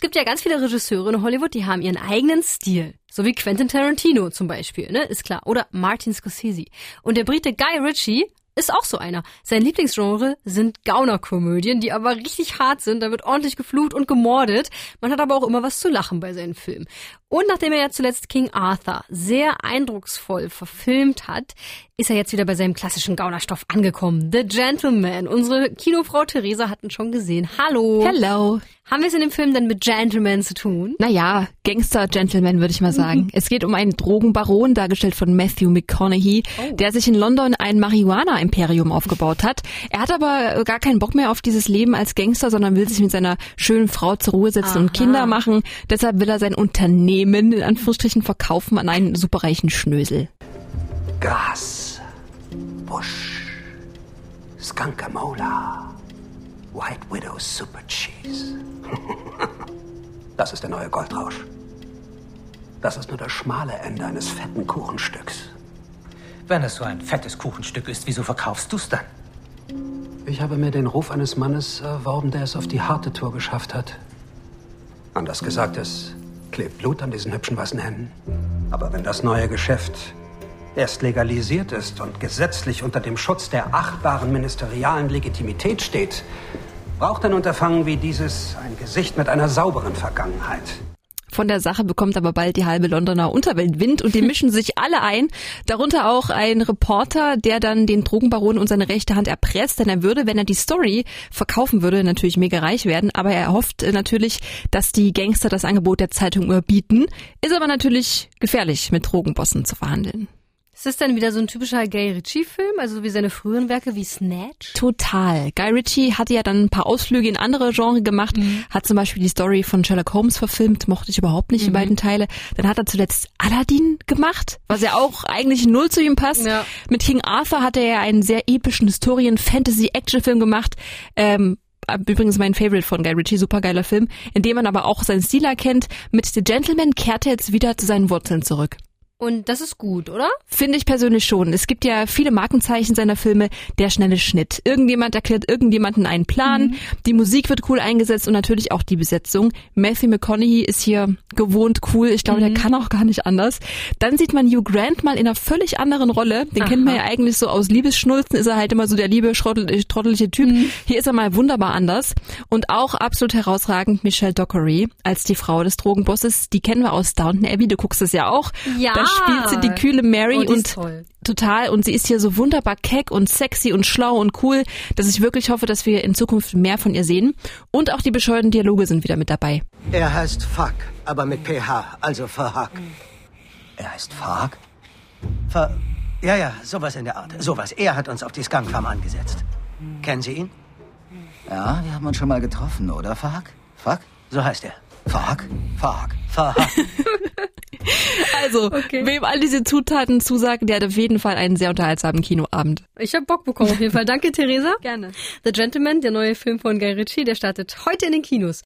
Es gibt ja ganz viele Regisseure in Hollywood, die haben ihren eigenen Stil. So wie Quentin Tarantino zum Beispiel, ne? Ist klar. Oder Martin Scorsese. Und der Brite Guy Ritchie ist auch so einer. Sein Lieblingsgenre sind Gaunerkomödien, die aber richtig hart sind. Da wird ordentlich geflucht und gemordet. Man hat aber auch immer was zu lachen bei seinen Filmen. Und nachdem er ja zuletzt King Arthur sehr eindrucksvoll verfilmt hat, ist er jetzt wieder bei seinem klassischen Gaunerstoff angekommen. The Gentleman. Unsere Kinofrau Theresa hatten schon gesehen. Hallo. Hello. Haben wir es in dem Film denn mit Gentleman zu tun? Naja, Gangster-Gentleman würde ich mal sagen. es geht um einen Drogenbaron, dargestellt von Matthew McConaughey, oh. der sich in London ein Marihuana-Imperium aufgebaut hat. Er hat aber gar keinen Bock mehr auf dieses Leben als Gangster, sondern will sich mit seiner schönen Frau zur Ruhe setzen Aha. und Kinder machen. Deshalb will er sein Unternehmen in Anführungsstrichen verkaufen an einen superreichen Schnösel. Gras, Busch, Skunkamola, White Widow Super Cheese. Das ist der neue Goldrausch. Das ist nur das schmale Ende eines fetten Kuchenstücks. Wenn es so ein fettes Kuchenstück ist, wieso verkaufst du es dann? Ich habe mir den Ruf eines Mannes erworben, der es auf die harte Tour geschafft hat. Anders gesagt, es klebt Blut an diesen hübschen weißen Händen. Aber wenn das neue Geschäft erst legalisiert ist und gesetzlich unter dem Schutz der achtbaren ministerialen Legitimität steht, braucht ein Unterfangen wie dieses ein Gesicht mit einer sauberen Vergangenheit. Von der Sache bekommt aber bald die halbe Londoner Unterwelt Wind und die mischen sich alle ein. Darunter auch ein Reporter, der dann den Drogenbaron und seine rechte Hand erpresst, denn er würde, wenn er die Story verkaufen würde, natürlich mega reich werden. Aber er hofft natürlich, dass die Gangster das Angebot der Zeitung überbieten. Ist aber natürlich gefährlich, mit Drogenbossen zu verhandeln. Ist das dann wieder so ein typischer Guy Ritchie-Film, also wie seine früheren Werke wie Snatch? Total. Guy Ritchie hatte ja dann ein paar Ausflüge in andere Genre gemacht, mhm. hat zum Beispiel die Story von Sherlock Holmes verfilmt, mochte ich überhaupt nicht, mhm. die beiden Teile. Dann hat er zuletzt Aladdin gemacht, was ja auch eigentlich null zu ihm passt. Ja. Mit King Arthur hat er ja einen sehr epischen Historien-Fantasy-Action-Film gemacht. Ähm, übrigens mein Favorite von Guy Ritchie, supergeiler Film, in dem man aber auch seinen Stil erkennt. Mit The Gentleman kehrt er jetzt wieder zu seinen Wurzeln zurück. Und das ist gut, oder? Finde ich persönlich schon. Es gibt ja viele Markenzeichen seiner Filme. Der schnelle Schnitt. Irgendjemand erklärt irgendjemanden einen Plan. Mhm. Die Musik wird cool eingesetzt und natürlich auch die Besetzung. Matthew McConaughey ist hier gewohnt cool. Ich glaube, mhm. der kann auch gar nicht anders. Dann sieht man Hugh Grant mal in einer völlig anderen Rolle. Den Aha. kennt man ja eigentlich so aus Liebesschnulzen. Ist er halt immer so der liebe, trottelige Typ. Mhm. Hier ist er mal wunderbar anders. Und auch absolut herausragend Michelle Dockery als die Frau des Drogenbosses. Die kennen wir aus Downton Abbey. Du guckst es ja auch. Ja. Dann spielt sie die kühle Mary oh, und total und sie ist hier so wunderbar keck und sexy und schlau und cool, dass ich wirklich hoffe, dass wir in Zukunft mehr von ihr sehen und auch die bescheuerten Dialoge sind wieder mit dabei. Er heißt Fuck, aber mit PH, also Verhack. Er heißt Fuck? Ver ja, ja, sowas in der Art. Sowas. Er hat uns auf die Skunkfarm angesetzt. Kennen Sie ihn? Ja, wir haben uns schon mal getroffen, oder, Fuck? Fuck? So heißt er. Fuck? Fuck. Also, okay. wem all diese Zutaten zusagen, der hat auf jeden Fall einen sehr unterhaltsamen Kinoabend. Ich habe Bock bekommen auf jeden Fall. Danke, Theresa. Gerne. The Gentleman, der neue Film von Guy Ritchie, der startet heute in den Kinos.